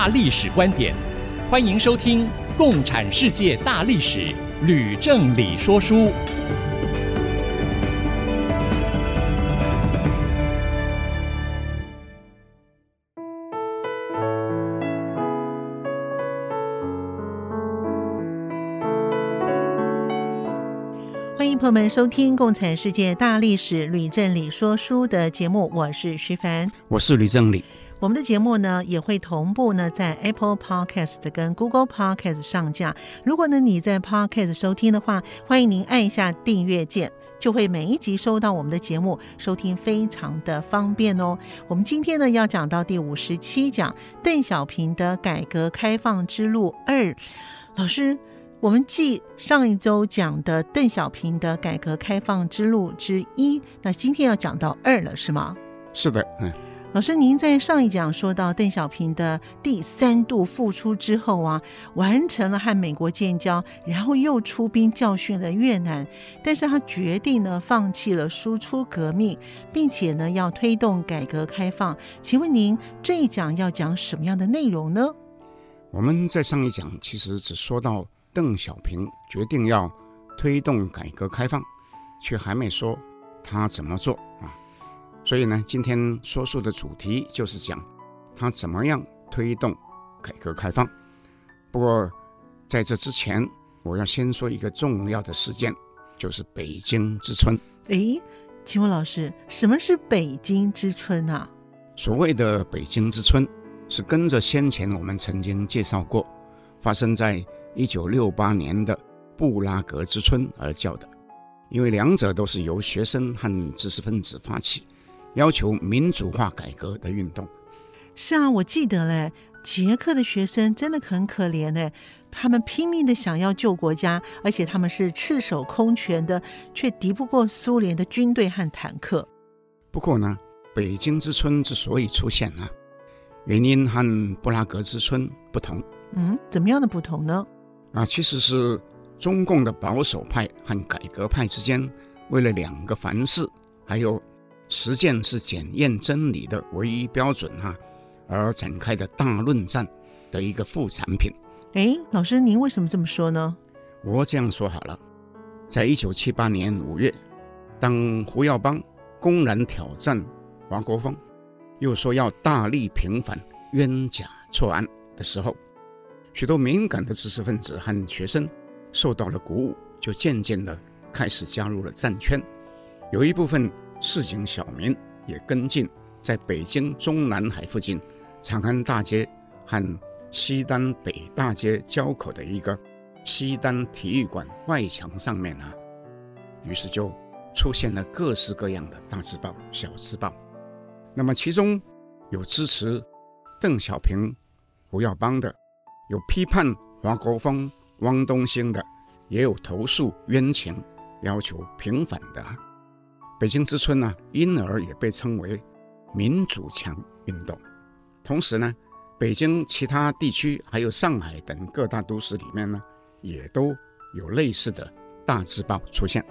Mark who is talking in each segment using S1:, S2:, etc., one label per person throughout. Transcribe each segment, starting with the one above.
S1: 大历史观点，欢迎收听《共产世界大历史》，吕正理说书。
S2: 欢迎朋友们收听《共产世界大历史》，吕正理说书的节目，我是徐凡，
S3: 我是吕正理。
S2: 我们的节目呢也会同步呢在 Apple Podcast 跟 Google Podcast 上架。如果呢你在 Podcast 收听的话，欢迎您按一下订阅键，就会每一集收到我们的节目，收听非常的方便哦。我们今天呢要讲到第五十七讲邓小平的改革开放之路二。老师，我们继上一周讲的邓小平的改革开放之路之一，那今天要讲到二了，是吗？
S3: 是的，嗯。
S2: 老师，您在上一讲说到邓小平的第三度复出之后啊，完成了和美国建交，然后又出兵教训了越南，但是他决定呢放弃了输出革命，并且呢要推动改革开放。请问您这一讲要讲什么样的内容呢？
S3: 我们在上一讲其实只说到邓小平决定要推动改革开放，却还没说他怎么做啊。所以呢，今天说书的主题就是讲他怎么样推动改革开放。不过在这之前，我要先说一个重要的事件，就是北京之春。
S2: 诶，请问老师，什么是北京之春啊？
S3: 所谓的北京之春，是跟着先前我们曾经介绍过，发生在一九六八年的布拉格之春而叫的，因为两者都是由学生和知识分子发起。要求民主化改革的运动，
S2: 是啊，我记得嘞，捷克的学生真的很可怜嘞，他们拼命的想要救国家，而且他们是赤手空拳的，却敌不过苏联的军队和坦克。
S3: 不过呢，北京之春之所以出现啊，原因和布拉格之春不同。
S2: 嗯，怎么样的不同呢？
S3: 啊，其实是中共的保守派和改革派之间，为了两个凡是，还有。实践是检验真理的唯一标准哈，而展开的大论战的一个副产品。
S2: 哎，老师，您为什么这么说呢？
S3: 我这样说好了，在一九七八年五月，当胡耀邦公然挑战华国锋，又说要大力平反冤假错案的时候，许多敏感的知识分子和学生受到了鼓舞，就渐渐地开始加入了战圈，有一部分。市井小民也跟进，在北京中南海附近长安大街和西单北大街交口的一个西单体育馆外墙上面呢，于是就出现了各式各样的大字报、小字报。那么其中有支持邓小平、胡耀邦的，有批判华国锋、汪东兴的，也有投诉冤情、要求平反的。北京之春呢，因而也被称为“民主墙运动”。同时呢，北京其他地区还有上海等各大都市里面呢，也都有类似的大字报出现。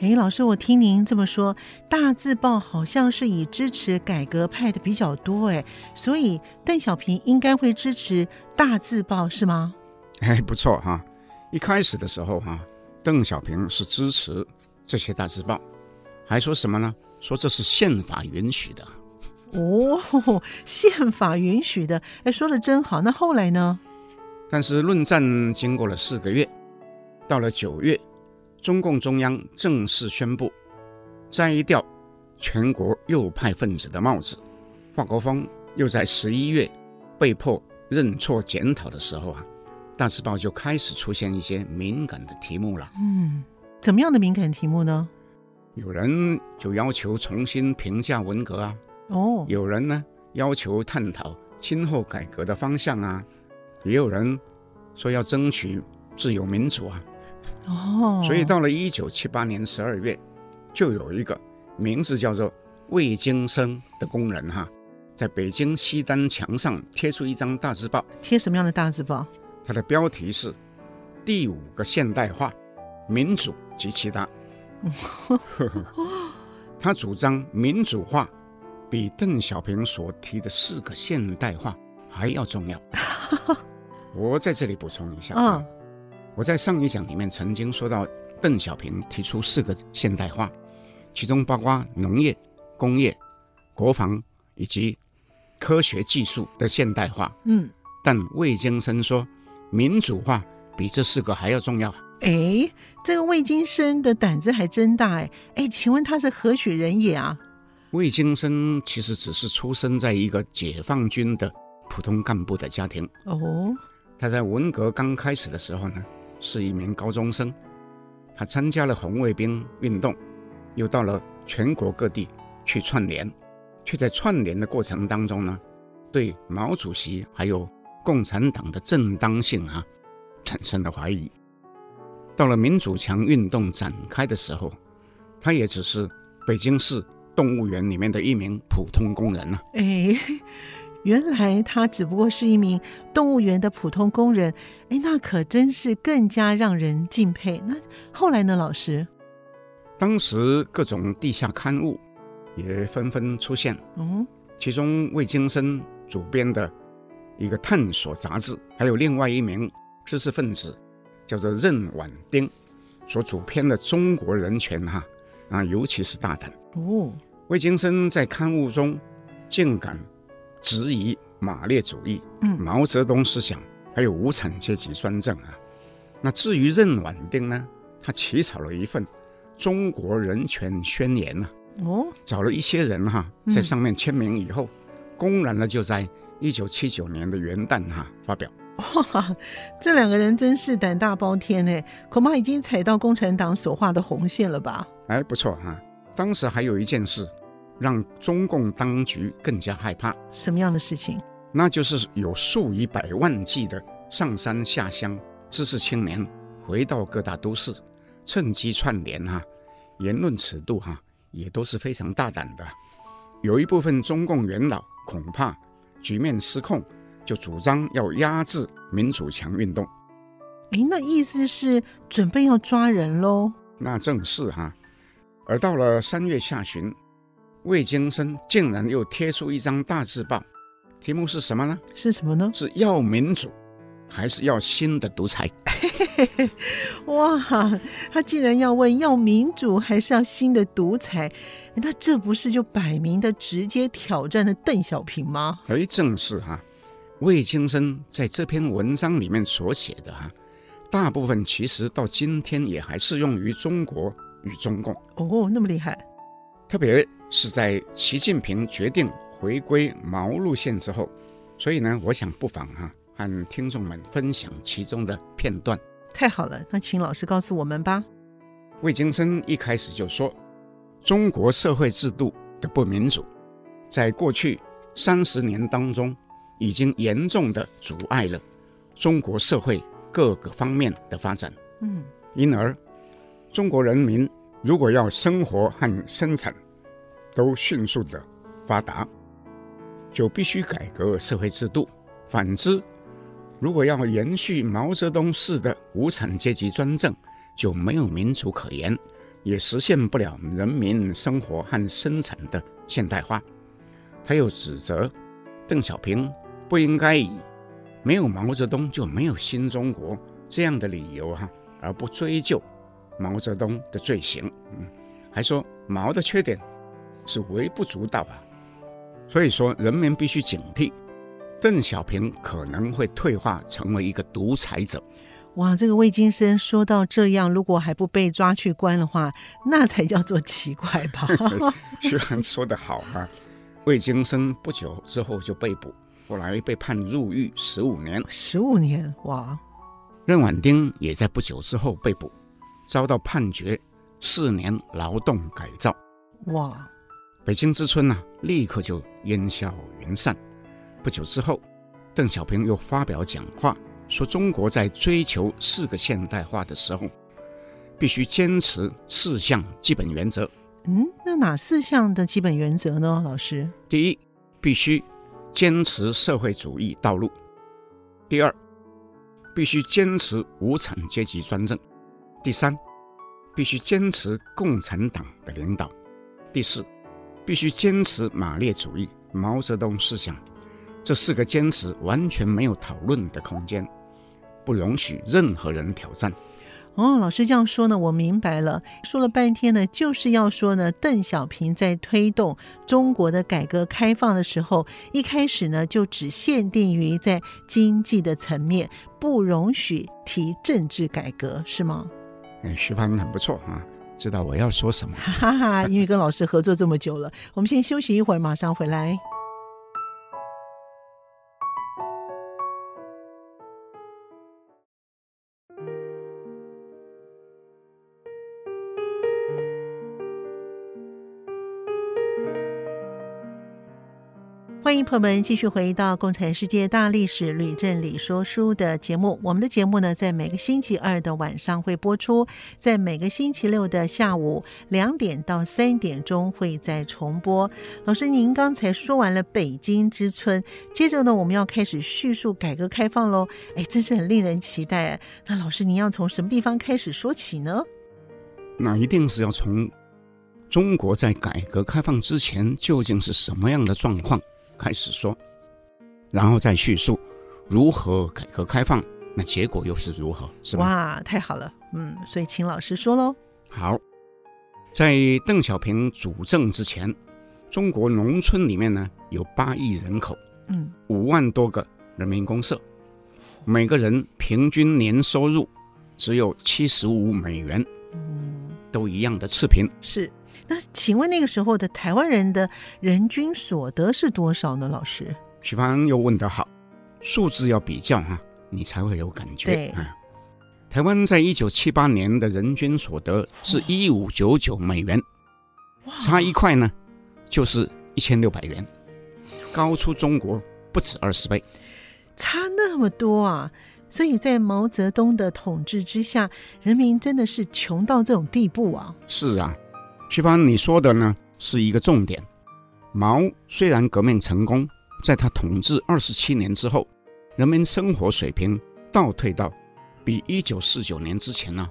S2: 哎，老师，我听您这么说，大字报好像是以支持改革派的比较多，哎，所以邓小平应该会支持大字报是吗？
S3: 哎，不错哈。一开始的时候哈，邓小平是支持这些大字报。还说什么呢？说这是宪法允许的。
S2: 哦，宪法允许的，哎，说的真好。那后来呢？
S3: 但是论战经过了四个月，到了九月，中共中央正式宣布摘掉全国右派分子的帽子。华国锋又在十一月被迫认错检讨的时候啊，大字报就开始出现一些敏感的题目了。
S2: 嗯，怎么样的敏感题目呢？
S3: 有人就要求重新评价文革啊，
S2: 哦，
S3: 有人呢要求探讨今后改革的方向啊，也有人说要争取自由民主啊。
S2: 哦，
S3: 所以到了一九七八年十二月，就有一个名字叫做魏京生的工人哈，在北京西单墙上贴出一张大字报。
S2: 贴什么样的大字报？
S3: 它的标题是“第五个现代化，民主及其他”。他主张民主化比邓小平所提的四个现代化还要重要。我在这里补充一下啊。我在上一讲里面曾经说到，邓小平提出四个现代化，其中包括农业、工业、国防以及科学技术的现代化。嗯，但魏京生说，民主化比这四个还要重要。
S2: 哎，这个魏金生的胆子还真大哎！哎，请问他是何许人也啊？
S3: 魏金生其实只是出生在一个解放军的普通干部的家庭。哦，他在文革刚开始的时候呢，是一名高中生，他参加了红卫兵运动，又到了全国各地去串联，却在串联的过程当中呢，对毛主席还有共产党的正当性啊产生了怀疑。到了民主墙运动展开的时候，他也只是北京市动物园里面的一名普通工人啊。
S2: 哎。原来他只不过是一名动物园的普通工人，哎，那可真是更加让人敬佩。那后来呢，老师？
S3: 当时各种地下刊物也纷纷出现，嗯，其中魏京生主编的一个探索杂志，还有另外一名知识分子叫做任婉丁所主编的《中国人权》哈啊，尤其是大胆哦。魏京生在刊物中竟敢。质疑马列主义、嗯毛泽东思想，还有无产阶级专政啊。那至于任婉丁呢，他起草了一份《中国人权宣言》呐。哦，找了一些人哈，在上面签名以后，公然的就在一九七九年的元旦哈发表。
S2: 哇，这两个人真是胆大包天哎，恐怕已经踩到共产党所画的红线了吧？
S3: 哎，不错哈。当时还有一件事。让中共当局更加害怕，
S2: 什么样的事情？
S3: 那就是有数以百万计的上山下乡知识青年回到各大都市，趁机串联哈，言论尺度哈也都是非常大胆的。有一部分中共元老恐怕局面失控，就主张要压制民主墙运动。
S2: 哎，那意思是准备要抓人喽？
S3: 那正是哈。而到了三月下旬。魏京生竟然又贴出一张大字报，题目是什么呢？
S2: 是什么呢？
S3: 是要民主，还是要新的独裁？
S2: 哇，他竟然要问要民主还是要新的独裁？那这不是就摆明的直接挑战了邓小平吗？
S3: 哎，正是哈。魏京生在这篇文章里面所写的哈，大部分其实到今天也还适用于中国与中共。
S2: 哦，那么厉害。
S3: 特别是在习近平决定回归毛路线之后，所以呢，我想不妨哈、啊、和听众们分享其中的片段。
S2: 太好了，那请老师告诉我们吧。
S3: 魏京生一开始就说，中国社会制度的不民主，在过去三十年当中，已经严重的阻碍了中国社会各个方面的发展。嗯，因而中国人民。如果要生活和生产都迅速的发达，就必须改革社会制度。反之，如果要延续毛泽东式的无产阶级专政，就没有民主可言，也实现不了人民生活和生产的现代化。他又指责邓小平不应该以没有毛泽东就没有新中国这样的理由哈，而不追究。毛泽东的罪行，嗯，还说毛的缺点是微不足道啊，所以说人民必须警惕，邓小平可能会退化成为一个独裁者。
S2: 哇，这个魏京生说到这样，如果还不被抓去关的话，那才叫做奇怪吧？
S3: 虽然说得好啊，魏京生不久之后就被捕，后来被判入狱十五年。
S2: 十五年，哇！
S3: 任婉丁也在不久之后被捕。遭到判决四年劳动改造，哇！北京之春呢、啊，立刻就烟消云散。不久之后，邓小平又发表讲话，说中国在追求四个现代化的时候，必须坚持四项基本原则。
S2: 嗯，那哪四项的基本原则呢？老师，
S3: 第一，必须坚持社会主义道路；第二，必须坚持无产阶级专政；第三，必须坚持共产党的领导；第四，必须坚持马列主义、毛泽东思想。这四个坚持完全没有讨论的空间，不容许任何人挑战。
S2: 哦，老师这样说呢，我明白了。说了半天呢，就是要说呢，邓小平在推动中国的改革开放的时候，一开始呢就只限定于在经济的层面，不容许提政治改革，是吗？
S3: 嗯，徐帆很不错啊，知道我要说什么。
S2: 哈哈哈，因为跟老师合作这么久了，我们先休息一会儿，马上回来。欢迎朋友们继续回到《共产世界大历史吕振理说书》的节目。我们的节目呢，在每个星期二的晚上会播出，在每个星期六的下午两点到三点钟会再重播。老师，您刚才说完了北京之春，接着呢，我们要开始叙述改革开放喽。哎，真是很令人期待。那老师，您要从什么地方开始说起呢？
S3: 那一定是要从中国在改革开放之前究竟是什么样的状况。开始说，然后再叙述如何改革开放，那结果又是如何？是吧？
S2: 哇，太好了，嗯，所以请老师说喽。
S3: 好，在邓小平主政之前，中国农村里面呢有八亿人口，嗯，五万多个人民公社，每个人平均年收入只有七十五美元，嗯，都一样的赤贫。
S2: 是。那请问那个时候的台湾人的人均所得是多少呢？老师，
S3: 徐帆又问得好，数字要比较哈，你才会有感觉。
S2: 对
S3: 啊，台湾在一九七八年的人均所得是一五九九美元，差一块呢，就是一千六百元，高出中国不止二十倍，
S2: 差那么多啊！所以在毛泽东的统治之下，人民真的是穷到这种地步啊！
S3: 是啊。徐帆，你说的呢是一个重点。毛虽然革命成功，在他统治二十七年之后，人民生活水平倒退到比一九四九年之前呢、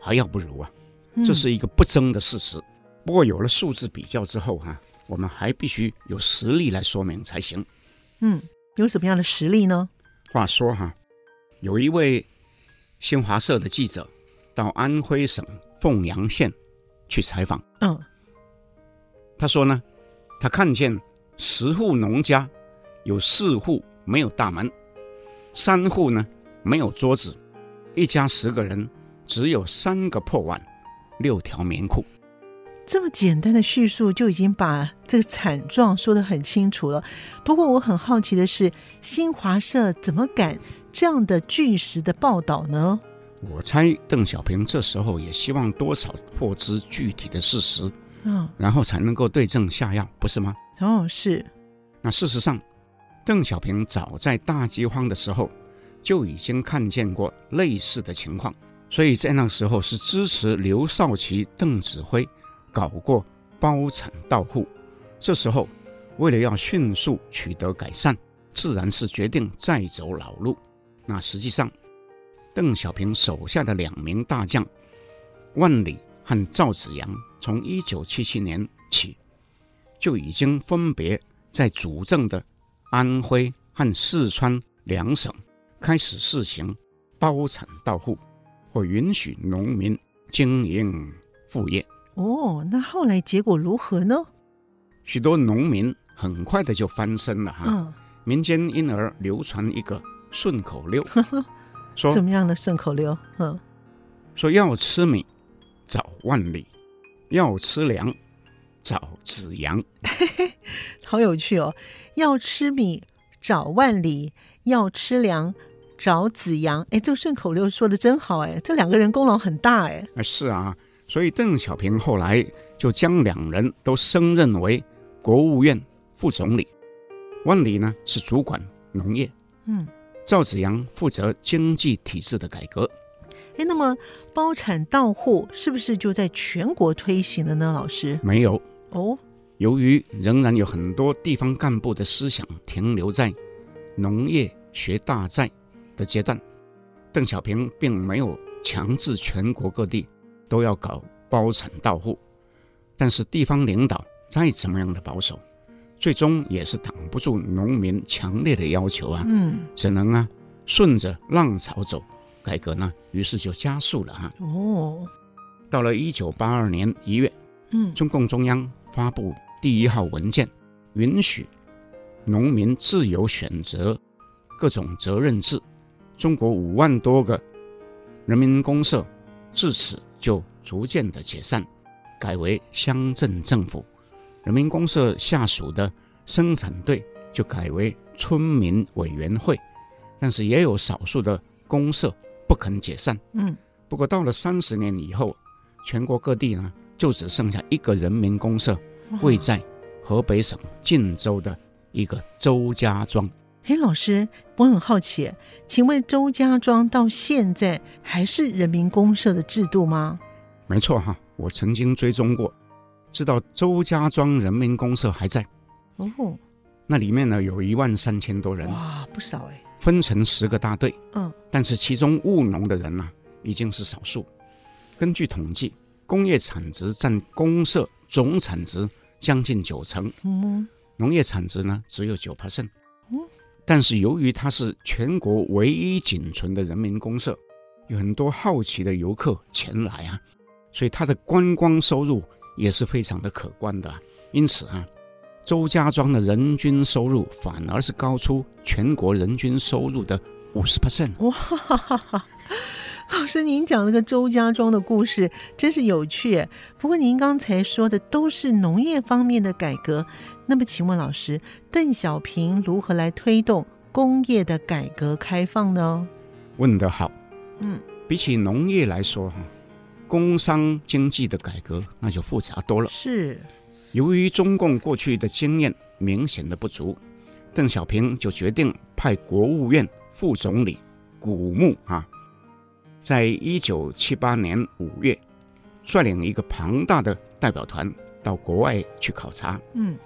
S3: 还要不如啊，这是一个不争的事实。不过有了数字比较之后哈、我们还必须有实例来说明才行。
S2: 嗯，有什么样的实例呢？
S3: 话说哈、有一位新华社的记者到安徽省凤阳县。去采访，嗯，他说呢，他看见十户农家有四户没有大门，三户呢没有桌子，一家十个人只有三个破碗，六条棉裤。
S2: 这么简单的叙述就已经把这个惨状说得很清楚了。不过我很好奇的是，新华社怎么敢这样的据实的报道呢？
S3: 我猜邓小平这时候也希望多少获知具体的事实，嗯，然后才能够对症下药，不是吗？
S2: 哦，是。
S3: 那事实上，邓小平早在大饥荒的时候就已经看见过类似的情况，所以在那时候是支持刘少奇、邓子恢搞过包产到户。这时候为了要迅速取得改善，自然是决定再走老路。那实际上。邓小平手下的两名大将万里和赵紫阳，从一九七七年起就已经分别在主政的安徽和四川两省开始试行包产到户，或允许农民经营副业。
S2: 哦，那后来结果如何呢？
S3: 许多农民很快的就翻身了哈。嗯、民间因而流传一个顺口溜。说
S2: 怎么样的顺口溜？嗯，
S3: 说要吃米，找万里；要吃粮，找子阳。
S2: 嘿嘿，好有趣哦！要吃米，找万里；要吃粮，找子阳。哎，这个顺口溜说的真好哎，这两个人功劳很大哎。
S3: 啊，是啊，所以邓小平后来就将两人都升任为国务院副总理。万里呢是主管农业，
S2: 嗯，
S3: 赵紫阳负责经济体制的改革。
S2: 哎，那么包产到户是不是就在全国推行了呢？老师？
S3: 没有
S2: 哦，
S3: 由于仍然有很多地方干部的思想停留在农业学大寨的阶段，邓小平并没有强制全国各地都要搞包产到户。但是地方领导再怎么样的保守，最终也是挡不住农民强烈的要求啊，
S2: 嗯，
S3: 只能啊顺着浪潮走。改革呢，于是就加速了哈。
S2: 哦，
S3: 到了一九八二年一月，
S2: 嗯，
S3: 中共中央发布第一号文件，允许农民自由选择各种责任制。中国五万多个人民公社自此就逐渐的解散，改为乡镇政府。人民公社下属的生产队就改为村民委员会，但是也有少数的公社。不肯解散。
S2: 嗯，
S3: 不过到了三十年以后，全国各地呢，就只剩下一个人民公社，位在河北省晋州的一个周家庄。
S2: 哎，老师，我很好奇，请问周家庄到现在还是人民公社的制度吗？
S3: 没错哈，我曾经追踪过，知道周家庄人民公社还在。
S2: 哦，
S3: 那里面呢，有一万三千多人。
S2: 哇，不少哎。
S3: 分成十个大队，
S2: 嗯，
S3: 但是其中务农的人呢、啊，已经是少数。根据统计，工业产值占公社总产值将近九成，
S2: 嗯，
S3: 农业产值呢只有九 percent，
S2: 嗯，
S3: 但是由于它是全国唯一仅存的人民公社，有很多好奇的游客前来啊，所以它的观光收入也是非常的可观的，因此啊。周家庄的人均收入反而是高出全国人均收入的五十 percent。
S2: 哇哈哈哈！老师，您讲那个周家庄的故事真是有趣。不过您刚才说的都是农业方面的改革，那么请问老师，邓小平如何来推动工业的改革开放呢？
S3: 问得好。
S2: 嗯，
S3: 比起农业来说，哈，工商经济的改革那就复杂多了。
S2: 是。
S3: 由于中共过去的经验明显的不足，邓小平就决定派国务院副总理古牧啊，在一九七八年五月，率领一个庞大的代表团到国外去考察。
S2: 嗯，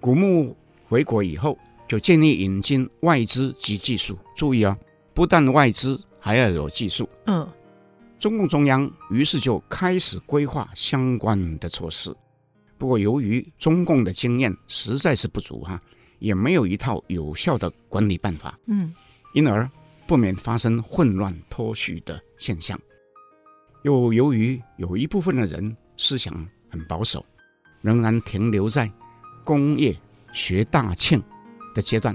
S3: 古牧回国以后，就建议引进外资及技术。注意啊，不但外资，还要有技术。
S2: 嗯，
S3: 中共中央于是就开始规划相关的措施。不过，由于中共的经验实在是不足哈，也没有一套有效的管理办法，
S2: 嗯，
S3: 因而不免发生混乱脱序的现象。又由于有一部分的人思想很保守，仍然停留在工业学大庆的阶段，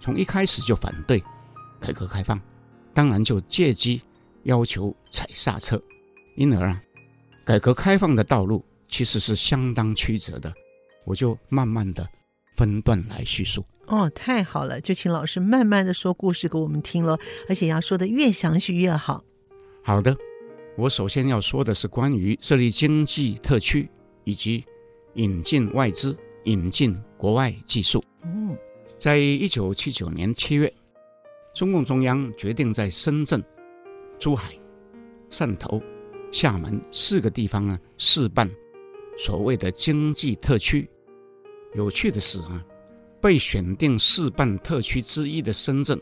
S3: 从一开始就反对改革开放，当然就借机要求踩刹车，因而啊，改革开放的道路。其实是相当曲折的，我就慢慢的分段来叙述。
S2: 哦，太好了，就请老师慢慢的说故事给我们听了，而且要说的越详细越好。
S3: 好的，我首先要说的是关于设立经济特区以及引进外资、引进国外技术。
S2: 嗯，
S3: 在一九七九年七月，中共中央决定在深圳、珠海、汕头、厦门四个地方呢试办。所谓的经济特区，有趣的是啊，被选定试办特区之一的深圳，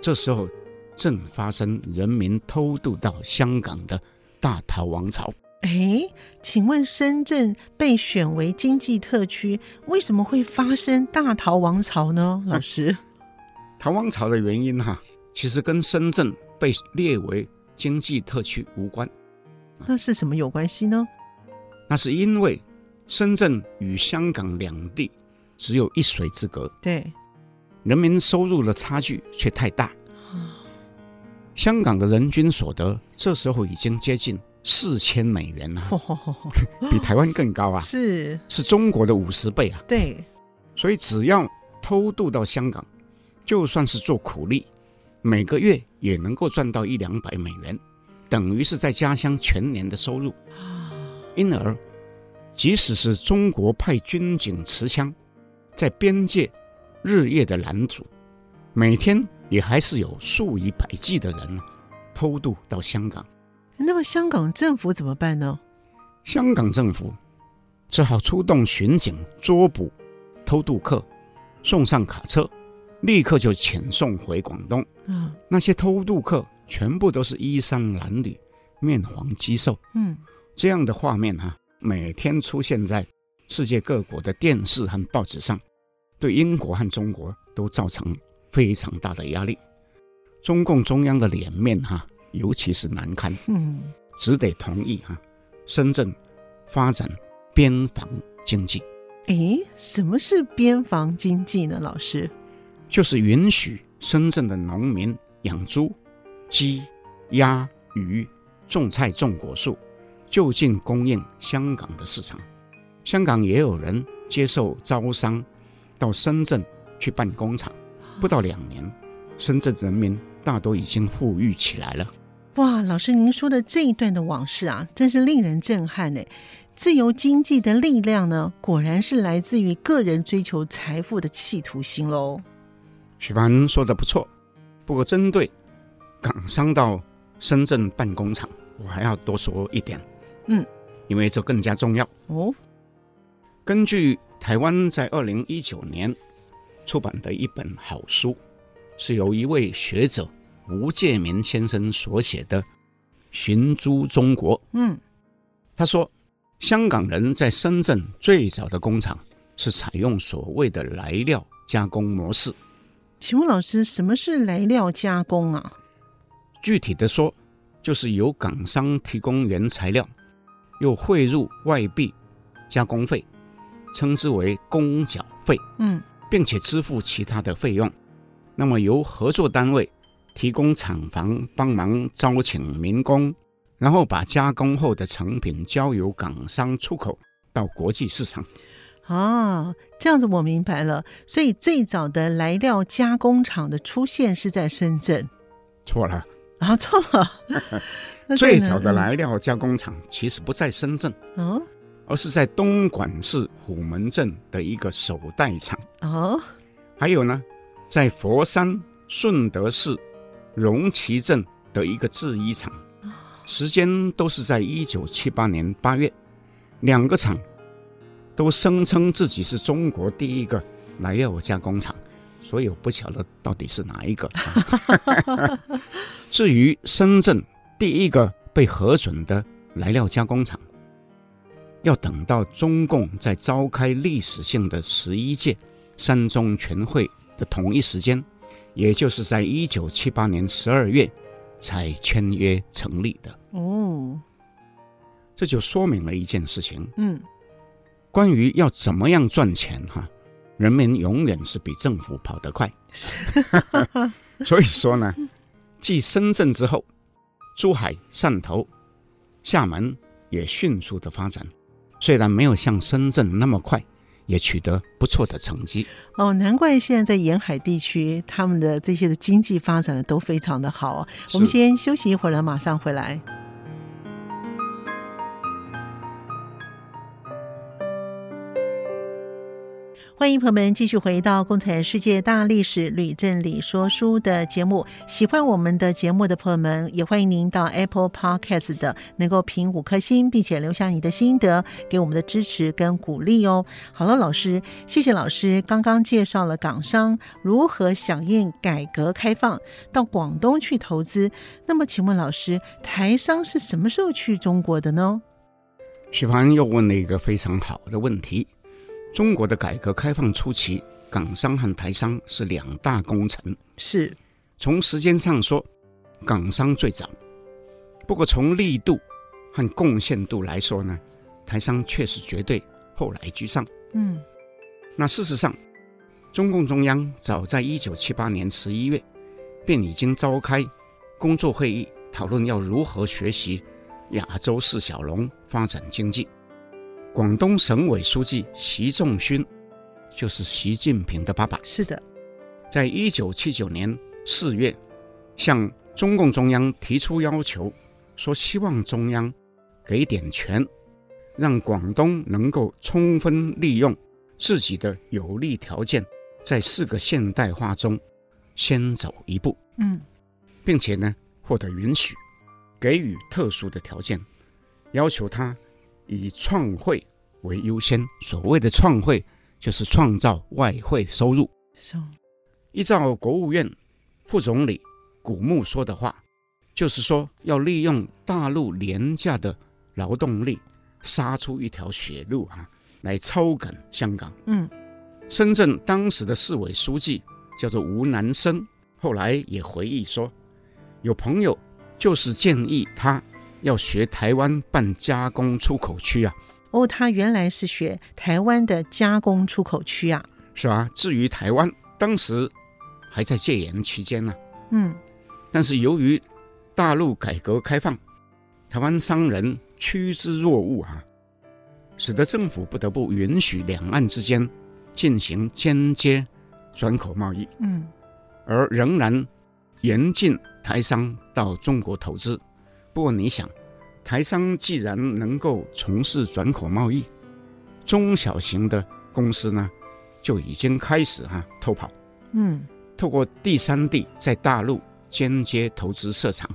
S3: 这时候正发生人民偷渡到香港的大逃亡潮。
S2: 哎，请问深圳被选为经济特区，为什么会发生大逃亡潮呢？老师，嗯、
S3: 逃亡潮的原因哈，其实跟深圳被列为经济特区无关。
S2: 那是什么有关系呢？
S3: 那是因为深圳与香港两地只有一水之隔，
S2: 对，
S3: 人民收入的差距却太大。香港的人均所得这时候已经接近四千美元了，比台湾更高啊！
S2: 是，
S3: 是中国的五十倍啊！
S2: 对，
S3: 所以只要偷渡到香港，就算是做苦力，每个月也能够赚到一两百美元，等于是在家乡全年的收入。因而，即使是中国派军警持枪在边界日夜的拦阻，每天也还是有数以百计的人偷渡到香港。
S2: 那么香港政府怎么办呢？
S3: 香港政府只好出动巡警捉捕偷渡客，送上卡车，立刻就遣送回广东。
S2: 嗯，
S3: 那些偷渡客全部都是衣衫褴褛、面黄肌瘦。
S2: 嗯，
S3: 这样的画面哈、啊，每天出现在世界各国的电视和报纸上，对英国和中国都造成非常大的压力。中共中央的脸面哈、啊，尤其是难堪。
S2: 嗯，
S3: 只得同意哈、啊，深圳发展边防经济。
S2: 诶，什么是边防经济呢？老师，
S3: 就是允许深圳的农民养猪、鸡、鸭、鱼、种菜、种果树，就近供应香港的市场。香港也有人接受招商，到深圳去办工厂。不到两年，深圳人民大都已经富裕起来了。
S2: 哇，老师，您说的这一段的往事啊，真是令人震撼呢。自由经济的力量呢，果然是来自于个人追求财富的企图心喽。
S3: 许凡说的不错，不过针对港商到深圳办工厂，我还要多说一点。
S2: 嗯，
S3: 因为这更加重要
S2: 哦。
S3: 根据台湾在二零一九年出版的一本好书，是由一位学者吴介民先生所写的《寻租中国》。
S2: 嗯，
S3: 他说。香港人在深圳最早的工厂是采用所谓的来料加工模式。
S2: 请问老师，什么是来料加工啊？
S3: 具体的说，就是由港商提供原材料，又汇入外币加工费，称之为工缴费。
S2: 嗯，
S3: 并且支付其他的费用。那么由合作单位提供厂房帮忙招请民工。然后把加工后的成品交由港商出口到国际市场。
S2: 啊，这样子我明白了。所以最早的来料加工厂的出现是在深圳。
S3: 错了
S2: 啊，错了。
S3: 最早的来料加工厂其实不在深圳，
S2: 哦，
S3: 而是在东莞市虎门镇的一个手袋厂。
S2: 哦，
S3: 还有呢，在佛山顺德市龙旗镇的一个制衣厂。时间都是在一九七八年八月，两个厂都声称自己是中国第一个来料加工厂，所以我不晓得到底是哪一个。至于深圳第一个被核准的来料加工厂，要等到中共在召开历史性的十一届三中全会的同一时间，也就是在一九七八年十二月。才签约成立的
S2: 哦，
S3: 这就说明了一件事情。
S2: 嗯，
S3: 关于要怎么样赚钱哈，人民永远是比政府跑得快。所以说呢，继深圳之后，珠海、汕头、厦门也迅速的发展，虽然没有像深圳那么快。也取得不错的成绩
S2: 哦，难怪现在在沿海地区，他们的这些的经济发展的都非常的好。我们先休息一会儿了，马上回来。欢迎朋友们继续回到《共产世界大历史吕振理说书》的节目。喜欢我们的节目的朋友们，也欢迎您到 Apple Podcast 的能够评五颗星，并且留下你的心得，给我们的支持跟鼓励哦。好了，老师，谢谢老师。刚刚介绍了港商如何响应改革开放到广东去投资，那么请问老师，台商是什么时候去中国的呢？
S3: 许凡又问了一个非常好的问题。中国的改革开放初期，港商和台商是两大功臣。
S2: 是，
S3: 从时间上说，港商最早；不过从力度和贡献度来说呢，台商确实绝对后来居上。
S2: 嗯，
S3: 那事实上，中共中央早在一九七八年十一月，便已经召开工作会议，讨论要如何学习亚洲四小龙发展经济。广东省委书记习仲勋，就是习近平的爸爸。
S2: 是的，
S3: 在一九七九年四月，向中共中央提出要求，说希望中央给点权，让广东能够充分利用自己的有利条件，在四个现代化中先走一步，
S2: 嗯，
S3: 并且呢获得允许，给予特殊的条件，要求他以创汇为优先。所谓的创汇，就是创造外汇收入。
S2: 是。
S3: 依照国务院副总理古牧说的话，就是说要利用大陆廉价的劳动力，杀出一条血路啊，来操赶香港。
S2: 嗯，
S3: 深圳当时的市委书记叫做吴南生，后来也回忆说，有朋友就是建议他要学台湾办加工出口区啊。
S2: 哦，他原来是学台湾的加工出口区啊。
S3: 是啊，至于台湾，当时。还在戒严期间呢，
S2: 嗯，
S3: 但是由于大陆改革开放，台湾商人趋之若鹜啊，使得政府不得不允许两岸之间进行间接转口贸易，
S2: 嗯，
S3: 而仍然严禁台商到中国投资。不过你想，台商既然能够从事转口贸易，中小型的公司呢，就已经开始哈、啊、偷跑，
S2: 嗯。
S3: 透过第三地在大陆间接投资设厂，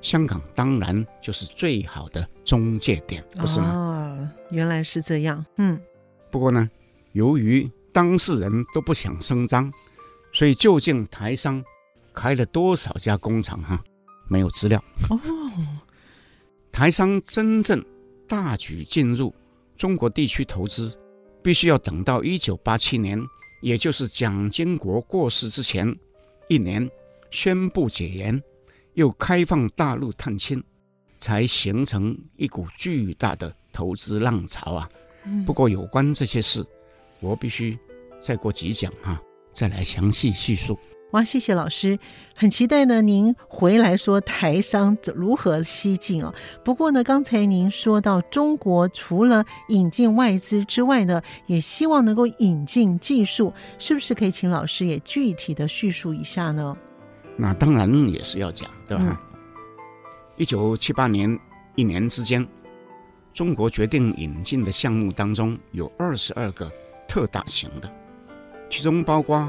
S3: 香港当然就是最好的中介点，不是吗？
S2: 哦，原来是这样。嗯，
S3: 不过呢，由于当事人都不想声张，所以究竟台商开了多少家工厂？哈，没有资料。
S2: 哦，
S3: 台商真正大举进入中国地区投资，必须要等到一九八七年。也就是蒋经国过世之前一年，宣布解严，又开放大陆探亲，才形成一股巨大的投资浪潮啊！不过有关这些事，我必须再过几讲哈、啊，再来详细叙述。
S2: 哇，谢谢老师，很期待呢。您回来说台商如何西进哦。不过呢，刚才您说到中国除了引进外资之外呢，也希望能够引进技术，是不是可以请老师也具体的叙述一下呢？
S3: 那当然也是要讲的哈。一九七八年一年之间，中国决定引进的项目当中有二十二个特大型的，其中包括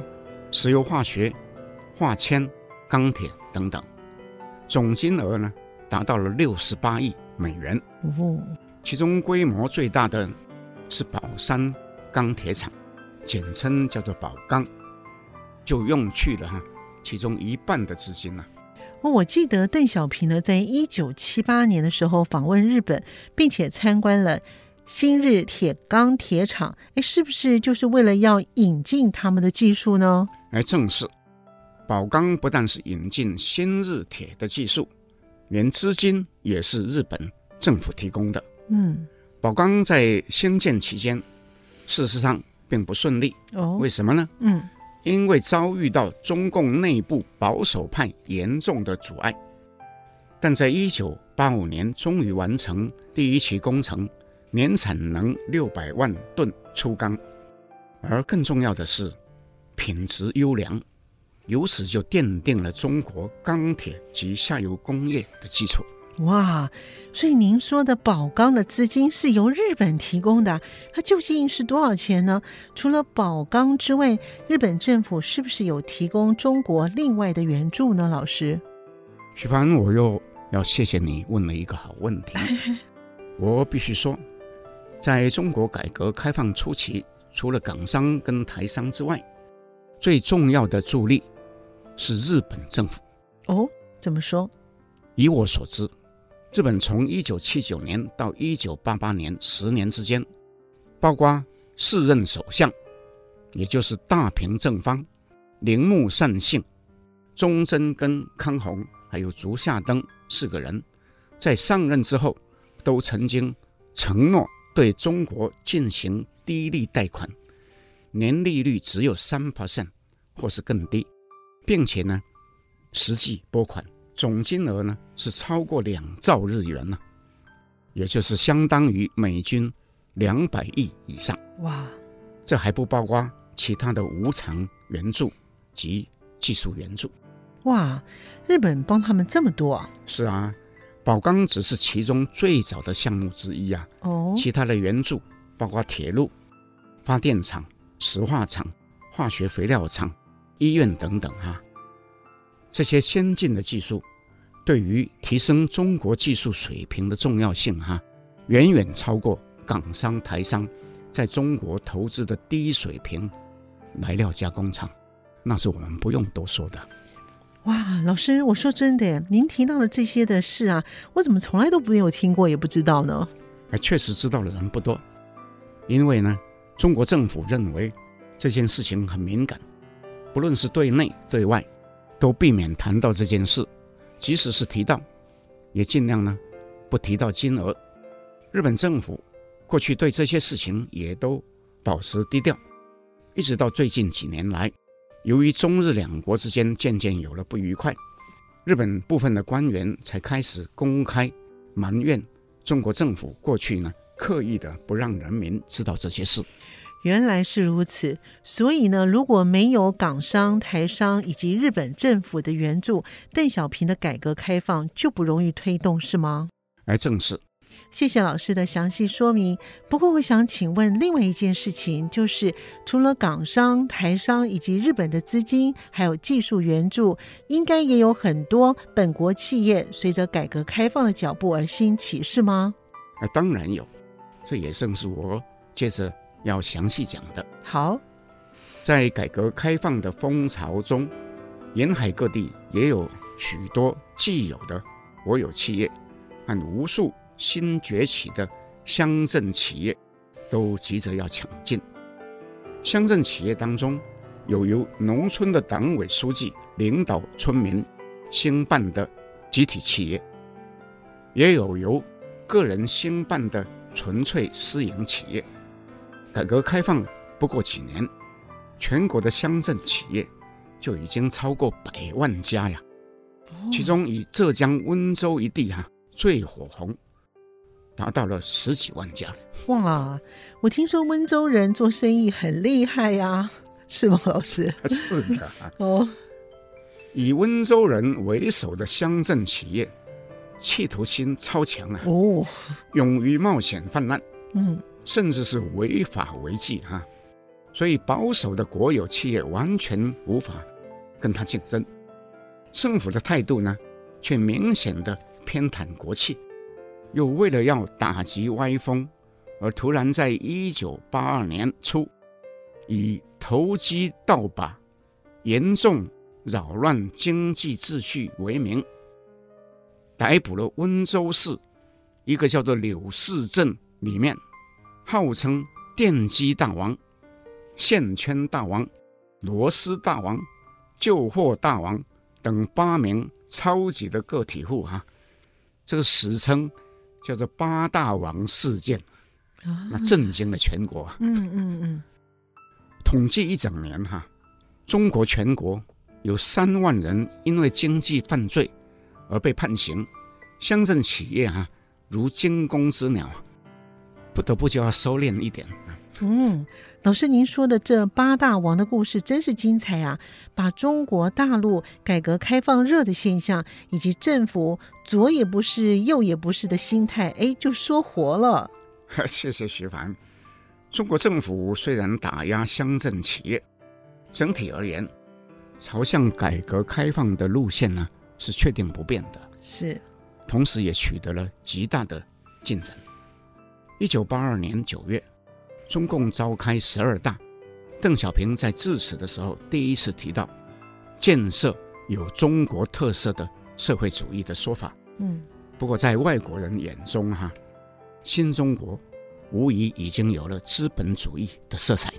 S3: 石油化学。化纤、钢铁等等，总金额呢达到了六十八亿美元。
S2: 哦，
S3: 其中规模最大的是宝山钢铁厂，简称叫做宝钢，就用去了哈其中一半的资金了。
S2: 哦，我记得邓小平呢，在一九七八年的时候访问日本，并且参观了新日铁钢铁厂。哎，是不是就是为了要引进他们的技术呢？
S3: 哎，正是。宝钢不但是引进新日铁的技术，连资金也是日本政府提供的。
S2: 嗯，
S3: 宝钢在兴建期间，事实上并不顺利。
S2: 哦，
S3: 为什么呢？
S2: 嗯，
S3: 因为遭遇到中共内部保守派严重的阻碍。但在一九八五年，终于完成第一期工程，年产能六百万吨粗钢，而更重要的是，品质优良。由此就奠定了中国钢铁及下游工业的基础。
S2: 哇，所以您说的宝钢的资金是由日本提供的，它究竟是多少钱呢？除了宝钢之外，日本政府是不是有提供中国另外的援助呢？老师，
S3: 徐凡，我又要谢谢你问了一个好问题。我必须说，在中国改革开放初期，除了港商跟台商之外，最重要的助力。是日本政府
S2: 哦？怎么说？
S3: 以我所知，日本从一九七九年到一九八八年十年之间，包括四任首相，也就是大平正芳、铃木善幸、中曾根康弘，还有竹下登四个人，在上任之后，都曾经承诺对中国进行低利贷款，年利率只有三 percent 或是更低。并且呢，实际拨款总金额呢是超过两兆日元呢，也就是相当于美军两百亿以上。
S2: 哇，
S3: 这还不包括其他的无偿援助及技术援助。
S2: 哇，日本帮他们这么多啊？
S3: 是啊，宝钢只是其中最早的项目之一啊。
S2: 哦，
S3: 其他的援助包括铁路、发电厂、石化厂、化学肥料厂。医院等等哈，这些先进的技术对于提升中国技术水平的重要性，哈，远远超过港商、台商在中国投资的低水平来料加工厂，那是我们不用多说的。
S2: 哇，老师，我说真的，您提到的这些的事啊，我怎么从来都没有听过，也不知道呢？
S3: 哎，确实知道的人不多，因为呢，中国政府认为这件事情很敏感，不论是对内对外。都避免谈到这件事，即使是提到，也尽量呢不提到金额。日本政府过去对这些事情也都保持低调，一直到最近几年来，由于中日两国之间渐渐有了不愉快，日本部分的官员才开始公开埋怨中国政府过去呢刻意的不让人民知道这些事。
S2: 原来是如此，所以呢，如果没有港商、台商以及日本政府的援助，邓小平的改革开放就不容易推动，是吗？
S3: 而正是。
S2: 谢谢老师的详细说明。不过，我想请问另外一件事情，就是除了港商、台商以及日本的资金，还有技术援助，应该也有很多本国企业随着改革开放的脚步而兴起，是吗？
S3: 啊，当然有。这也正是我接着。要详细讲的。
S2: 好，
S3: 在改革开放的风潮中，沿海各地也有许多既有的国有企业和无数新崛起的乡镇企业，都急着要抢进。乡镇企业当中，有由农村的党委书记领导村民兴办的集体企业，也有由个人兴办的纯粹私营企业。改革开放不过几年，全国的乡镇企业就已经超过百万家呀。其中以浙江温州一地哈、啊、最火红，达到了十几万家。
S2: 哇，我听说温州人做生意很厉害呀，是吗，老师？
S3: 是的。哦，以温州人为首的乡镇企业，企图心超强啊。哦，勇于冒险泛滥。嗯。甚至是违法违纪哈，所以保守的国有企业完全无法跟他竞争。政府的态度呢，却明显的偏袒国企，又为了要打击歪风，而突然在一九八二年初，以投机倒把、严重扰乱经济秩序为名，逮捕了温州市一个叫做柳市镇里面。号称电机大王、线圈大王、螺丝大王、旧货大王等八名超级的个体户哈，这个史称叫做“八大王事件”，那震惊了全国。嗯嗯嗯。统计一整年哈，中国全国有三万人因为经济犯罪而被判刑，乡镇企业哈如惊弓之鸟。不得不就要收敛一点。
S2: 嗯，老师，您说的这八大王的故事真是精彩啊！把中国大陆改革开放热的现象，以及政府左也不是右也不是的心态，哎，就说活了。
S3: 谢谢徐凡。中国政府虽然打压乡镇企业，整体而言，朝向改革开放的路线呢是确定不变的。
S2: 是，
S3: 同时也取得了极大的进展。一九八二年九月，中共召开十二大，邓小平在致辞的时候第一次提到建设有中国特色的社会主义的说法。嗯，不过在外国人眼中，哈，新中国无疑已经有了资本主义的色彩。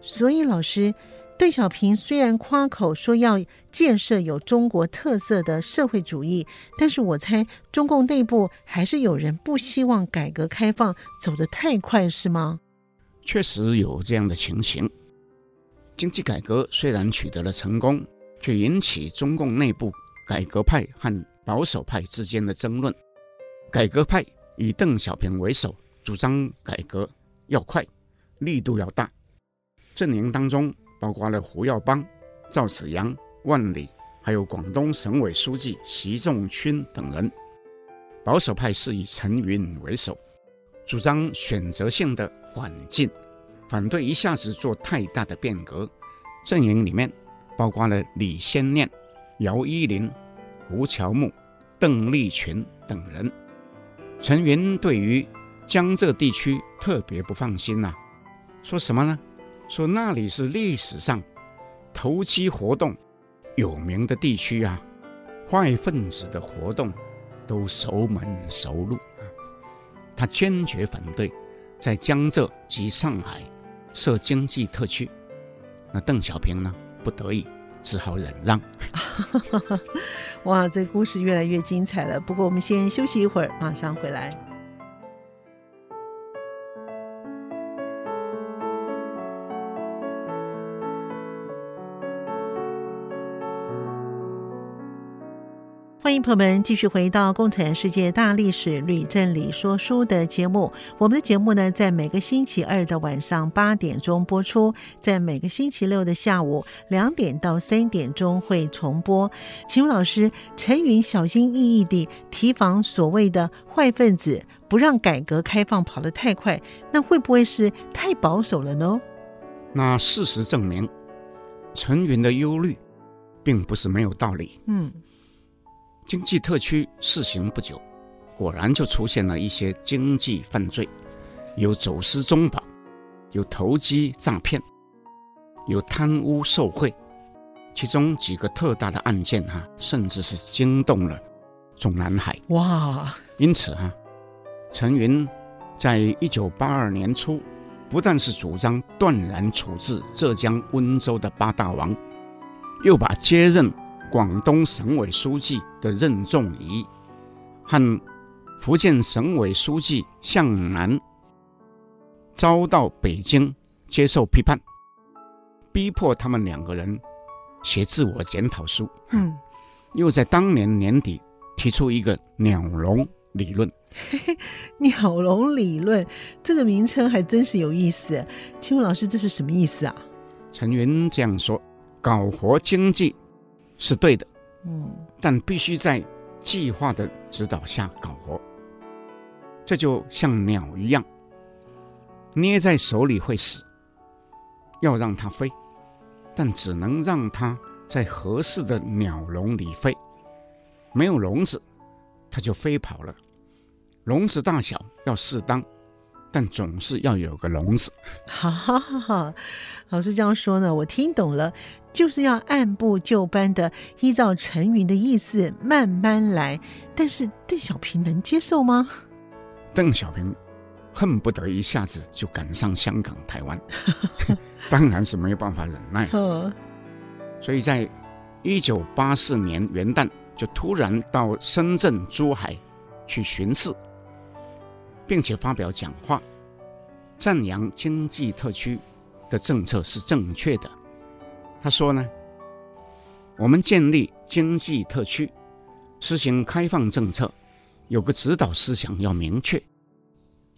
S2: 所以，老师。邓小平虽然夸口说要建设有中国特色的社会主义，但是我猜中共内部还是有人不希望改革开放走得太快，是吗？
S3: 确实有这样的情形。经济改革虽然取得了成功，却引起中共内部改革派和保守派之间的争论。改革派以邓小平为首，主张改革要快，力度要大。阵营当中。包括了胡耀邦、赵紫阳、万里，还有广东省委书记习仲勋等人。保守派是以陈云为首，主张选择性的缓进，反对一下子做太大的变革。阵营里面包括了李先念、姚依林、胡乔木、邓丽群等人。陈云对于江浙地区特别不放心呐、说什么呢？说那里是历史上投机活动有名的地区啊，坏分子的活动都熟门熟路啊。他坚决反对在江浙及上海设经济特区。那邓小平呢，不得已只好忍让。
S2: 哇，这故事越来越精彩了。不过我们先休息一会儿，马上回来。欢迎朋友们继续回到《共产世界大历史吕振理说书》的节目。我们的节目呢，在每个星期二的晚上八点钟播出，在每个星期六的下午两点到三点钟会重播。请问老师，陈云小心翼翼地提防所谓的坏分子，不让改革开放跑得太快，那会不会是太保守了呢？
S3: 那事实证明，陈云的忧虑并不是没有道理。
S2: 嗯。
S3: 经济特区试行不久，果然就出现了一些经济犯罪，有走私中宝，有投机诈骗，有贪污受贿，其中几个特大的案件哈、啊，甚至是惊动了中南海。
S2: 哇！
S3: 因此哈、啊，陈云在一九八二年初，不但是主张断然处置浙江温州的八大王，又把接任。广东省委书记的任仲夷和福建省委书记向南遭到北京接受批判，逼迫他们两个人写自我检讨书。
S2: 嗯，
S3: 又在当年年底提出一个“鸟笼理论”。
S2: 鸟笼理论这个名称还真是有意思。请问老师，这是什么意思啊？
S3: 陈云这样说：“搞活经济。”是对的，
S2: 嗯，
S3: 但必须在计划的指导下搞活。这就像鸟一样，捏在手里会死，要让它飞，但只能让它在合适的鸟笼里飞。没有笼子，它就飞跑了。笼子大小要适当，但总是要有个笼子。
S2: 哈哈哈哈，老师这样说呢，我听懂了。就是要按部就班的依照陈云的意思慢慢来，但是邓小平能接受吗？
S3: 邓小平恨不得一下子就赶上香港、台湾，当然是没有办法忍耐。所以在一九八四年元旦就突然到深圳、珠海去巡视，并且发表讲话，赞扬经济特区的政策是正确的。他说呢，我们建立经济特区，实行开放政策，有个指导思想要明确，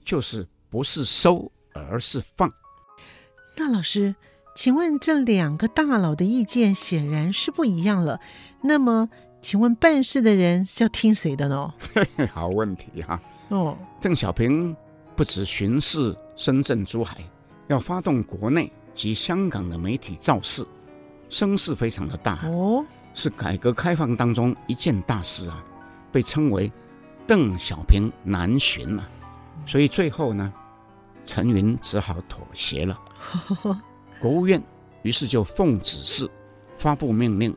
S3: 就是不是收而是放。
S2: 那老师，请问这两个大佬的意见显然是不一样了。那么，请问办事的人是要听谁的呢？
S3: 好问题哈、啊。
S2: 哦，
S3: 邓小平不止巡视深圳、珠海，要发动国内及香港的媒体造势。声势非常的大
S2: 哦，
S3: 是改革开放当中一件大事啊，被称为邓小平南巡啊，所以最后呢，陈云只好妥协了。国务院于是就奉指示发布命令，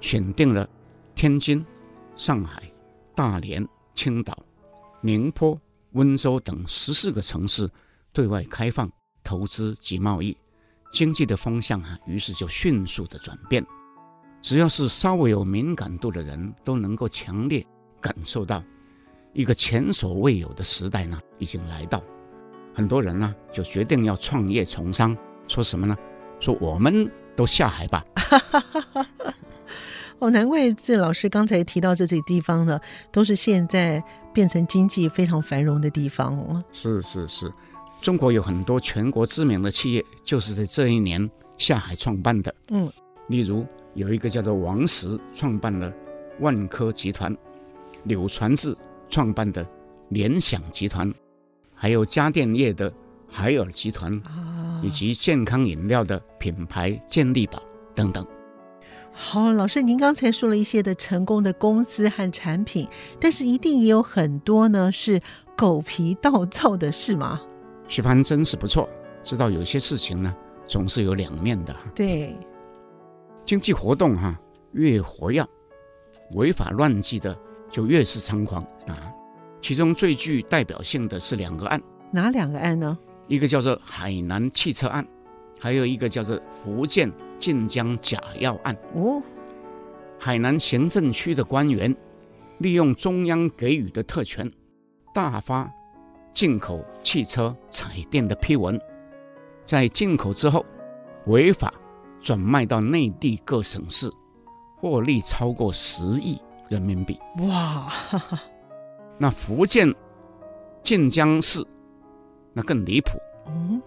S3: 选定了天津、上海、大连、青岛、宁波、温州等十四个城市对外开放投资及贸易。经济的风向啊，于是就迅速的转变。只要是稍微有敏感度的人，都能够强烈感受到，一个前所未有的时代呢，已经来到。很多人呢，就决定要创业从商，说什么呢？说我们都下海吧。
S2: 哦，难怪这老师刚才提到这些地方呢，都是现在变成经济非常繁荣的地方哦。
S3: 是是是。中国有很多全国知名的企业，就是在这一年下海创办的。
S2: 嗯，
S3: 例如有一个叫做王石创办了万科集团，柳传志创办的联想集团，还有家电业的海尔集团，以及健康饮料的品牌健力宝等等。
S2: 好，老师，您刚才说了一些的成功的公司和产品，但是一定也有很多呢是狗皮倒灶的事吗？
S3: 徐帆真是不错，知道有些事情呢总是有两面的。
S2: 对，
S3: 经济活动哈越活跃，违法乱纪的就越是猖狂啊。其中最具代表性的是两个案，
S2: 哪两个案呢？
S3: 一个叫做海南汽车案，还有一个叫做福建晋江假药案。
S2: 哦，
S3: 海南行政区的官员利用中央给予的特权，大发进口汽车彩电的批文，在进口之后违法转卖到内地各省市，获利超过十亿人民币。
S2: 哇！哈 哈
S3: 那福建晋江市那更离谱，
S2: 嗯，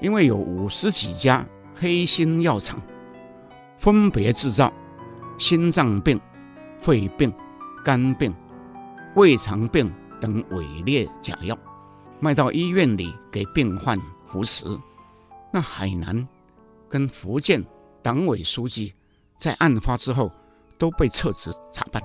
S3: 因为有五十几家黑心药厂，分别制造心脏病、肺病、肝病、胃肠病等伪劣假药，卖到医院里给病患服食。那海南跟福建党委书记在案发之后都被撤职查办。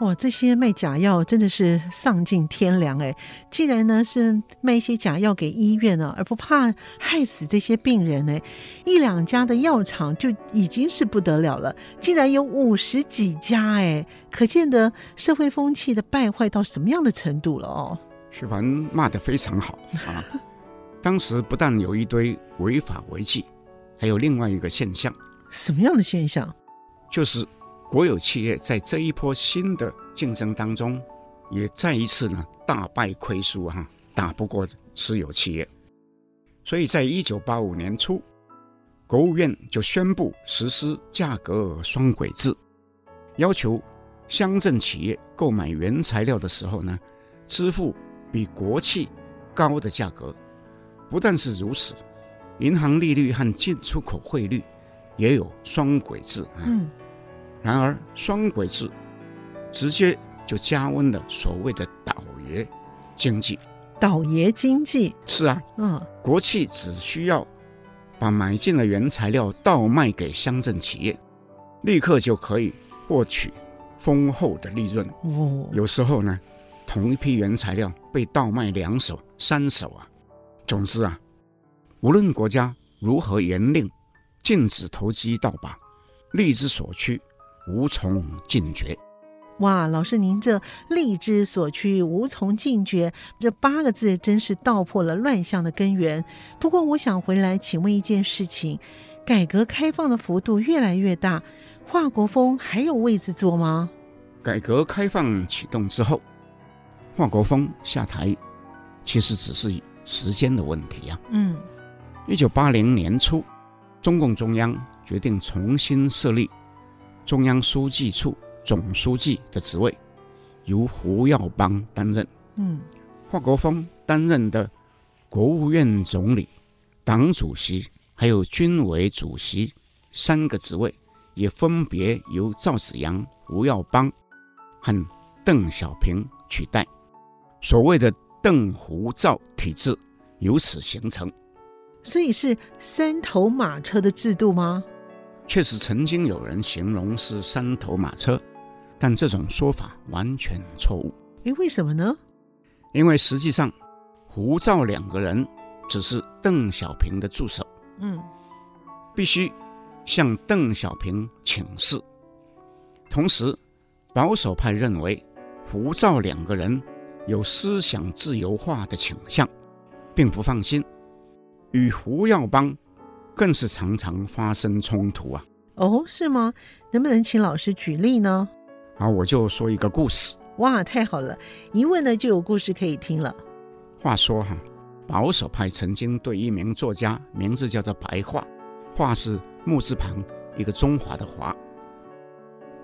S2: 哇，这些卖假药真的是丧尽天良哎！既然呢是卖一些假药给医院呢，而不怕害死这些病人呢，一两家的药厂就已经是不得了了，竟然有五十几家哎，可见得社会风气的败坏到什么样的程度了哦。
S3: 徐凡骂得非常好 啊！当时不但有一堆违法违纪，还有另外一个现象，
S2: 什么样的现象？
S3: 就是。国有企业在这一波新的竞争当中，也再一次呢大败亏输哈，打不过私有企业，所以在一九八五年初，国务院就宣布实施价格双轨制，要求乡镇企业购买原材料的时候呢，支付比国企高的价格。不但是如此，银行利率和进出口汇率也有双轨制。嗯。然而，双轨制直接就加温了所谓的倒爷经济。
S2: 倒爷经济
S3: 是啊，
S2: 嗯，
S3: 国企只需要把买进的原材料倒卖给乡镇企业，立刻就可以获取丰厚的利润。
S2: 哦，
S3: 有时候呢，同一批原材料被倒卖两手、三手啊。总之啊，无论国家如何严令禁止投机倒把，利之所趋。无从禁绝，
S2: 哇！老师，您这“力之所趋，无从禁绝”这八个字真是道破了乱象的根源。不过，我想回来请问一件事情：改革开放的幅度越来越大，华国锋还有位子坐吗？
S3: 改革开放启动之后，华国锋下台，其实只是时间的问题呀、啊。
S2: 嗯，
S3: 一九八零年初，中共中央决定重新设立。中央书记处总书记的职位由胡耀邦担任，
S2: 嗯，
S3: 华国锋担任的国务院总理、党主席还有军委主席三个职位也分别由赵紫阳、胡耀邦和邓小平取代，所谓的邓胡赵体制由此形成。
S2: 所以是三头马车的制度吗？
S3: 确实曾经有人形容是三头马车，但这种说法完全错误。
S2: 诶，为什么呢？
S3: 因为实际上，胡赵两个人只是邓小平的助手，
S2: 嗯，
S3: 必须向邓小平请示。同时，保守派认为胡赵两个人有思想自由化的倾向，并不放心，与胡耀邦。更是常常发生冲突啊！
S2: 哦，是吗？能不能请老师举例呢？
S3: 好，我就说一个故事。
S2: 哇，太好了！一问呢就有故事可以听了。
S3: 话说哈，保守派曾经对一名作家，名字叫做白桦，桦是木字旁一个中华的华，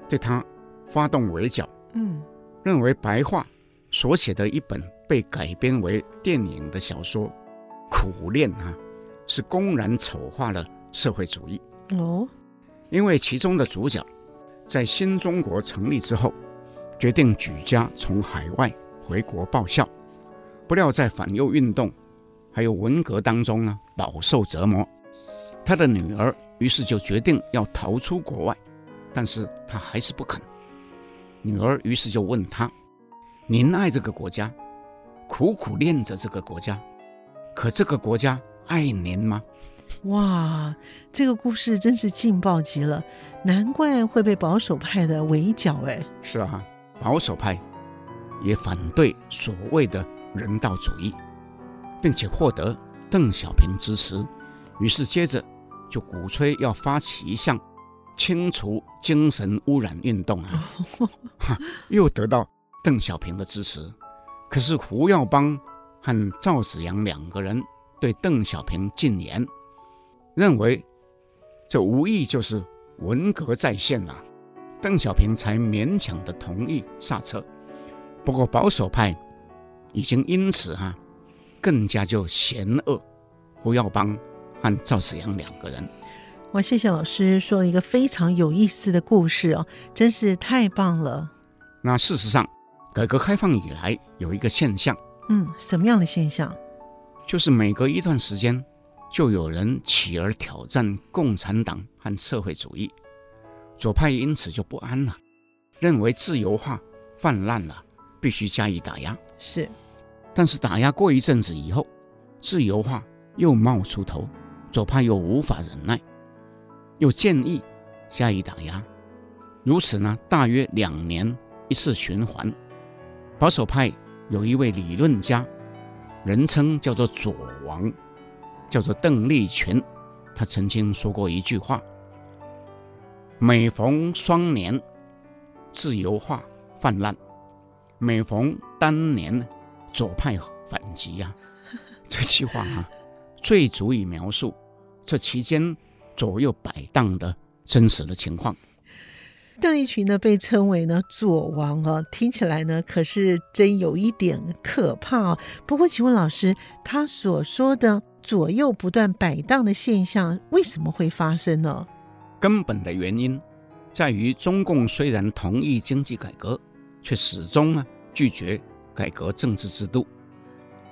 S3: 对他发动围剿。
S2: 嗯，
S3: 认为白桦所写的一本被改编为电影的小说《苦恋》啊。是公然丑化了社会主义
S2: 哦，
S3: 因为其中的主角在新中国成立之后，决定举家从海外回国报效，不料在反右运动还有文革当中呢，饱受折磨。他的女儿于是就决定要逃出国外，但是他还是不肯。女儿于是就问他：“您爱这个国家，苦苦恋着这个国家，可这个国家爱您吗？”
S2: 哇，这个故事真是劲爆极了，难怪会被保守派的围剿。哎，
S3: 是啊，保守派也反对所谓的人道主义，并且获得邓小平支持，于是接着就鼓吹要发起一项清除精神污染运动啊，哈，又得到邓小平的支持。可是胡耀邦和赵紫阳两个人对邓小平进言。认为这无疑就是文革再现了，邓小平才勉强的同意刹车。不过保守派已经因此哈、啊、更加就嫌恶胡耀邦和赵紫阳两个人。
S2: 哇，谢谢老师说了一个非常有意思的故事哦，真是太棒了。
S3: 那事实上，改革开放以来有一个现象，
S2: 嗯，什么样的现象？
S3: 就是每隔一段时间。就有人起而挑战共产党和社会主义，左派因此就不安了，认为自由化泛滥了，必须加以打压。
S2: 是，
S3: 但是打压过一阵子以后，自由化又冒出头，左派又无法忍耐，又建议加以打压。如此呢，大约两年一次循环。保守派有一位理论家，人称叫做“左王”。叫做邓丽群，他曾经说过一句话：“每逢双年，自由化泛滥；每逢单年，左派反击呀、”这句话啊，最足以描述这期间左右摆荡的真实的情况。
S2: 邓丽群呢，被称为呢“左王”啊，听起来呢，可是真有一点可怕哦。不过，请问老师，他所说的左右不断摆荡的现象，为什么会发生呢？
S3: 根本的原因在于，中共虽然同意经济改革，却始终呢拒绝改革政治制度，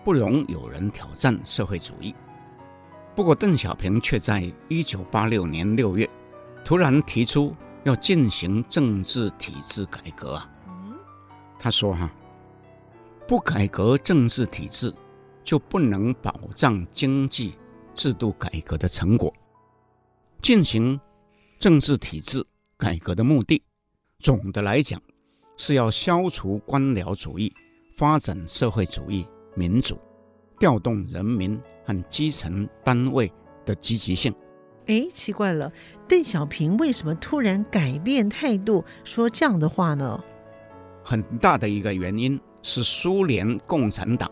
S3: 不容有人挑战社会主义。不过，邓小平却在一九八六年六月突然提出。要进行政治体制改革啊！他说：“哈，不改革政治体制，就不能保障经济制度改革的成果。进行政治体制改革的目的，总的来讲，是要消除官僚主义，发展社会主义民主，调动人民和基层单位的积极性。”
S2: 哎，奇怪了，邓小平为什么突然改变态度，说这样的话呢？
S3: 很大的一个原因是苏联共产党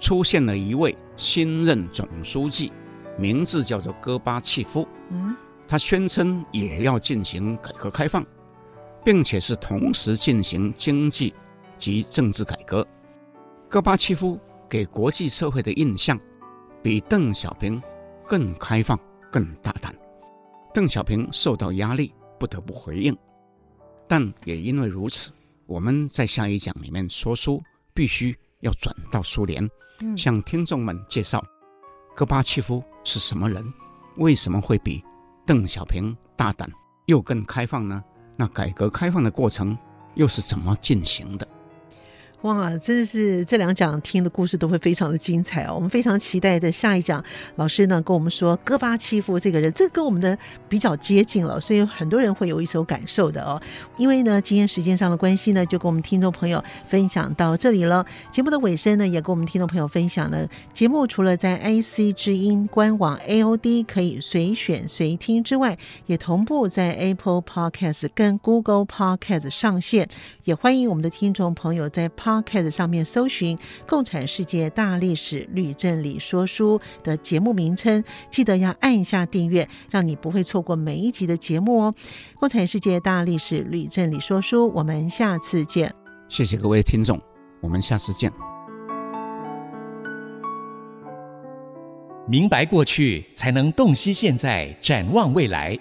S3: 出现了一位新任总书记，名字叫做戈巴契夫。嗯，他宣称也要进行改革开放，并且是同时进行经济及政治改革。戈巴契夫给国际社会的印象比邓小平更开放。更大胆，邓小平受到压力，不得不回应。但也因为如此，我们在下一讲里面说书，必须要转到苏联，向听众们介绍戈巴契夫是什么人，为什么会比邓小平大胆又更开放呢？那改革开放的过程又是怎么进行的？
S2: 哇，真的是这两讲听的故事都会非常的精彩哦！我们非常期待的下一讲，老师呢跟我们说戈巴契夫这个人，这跟我们的比较接近了，所以很多人会有一手感受的哦。因为呢，今天时间上的关系呢，就跟我们听众朋友分享到这里了。节目的尾声呢，也跟我们听众朋友分享了，节目除了在 IC 之音官网 AOD 可以随选随听之外，也同步在 Apple Podcast 跟 Google Podcast 上线。也欢迎我们的听众朋友在 Pod Podcast 上面搜寻《共产世界大历史吕正理说书》的节目名称，记得要按一下订阅，让你不会错过每一集的节目哦。《共产世界大历史吕正理说书》，我们下次见。
S3: 谢谢各位听众，我们下次见。
S1: 明白过去，才能洞悉现在，展望未来。《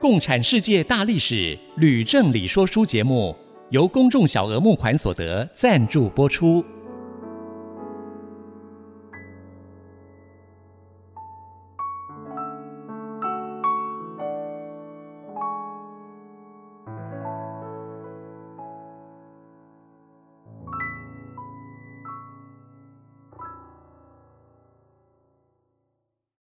S1: 共产世界大历史吕正理说书》节目。由公众小额募款所得赞助播出。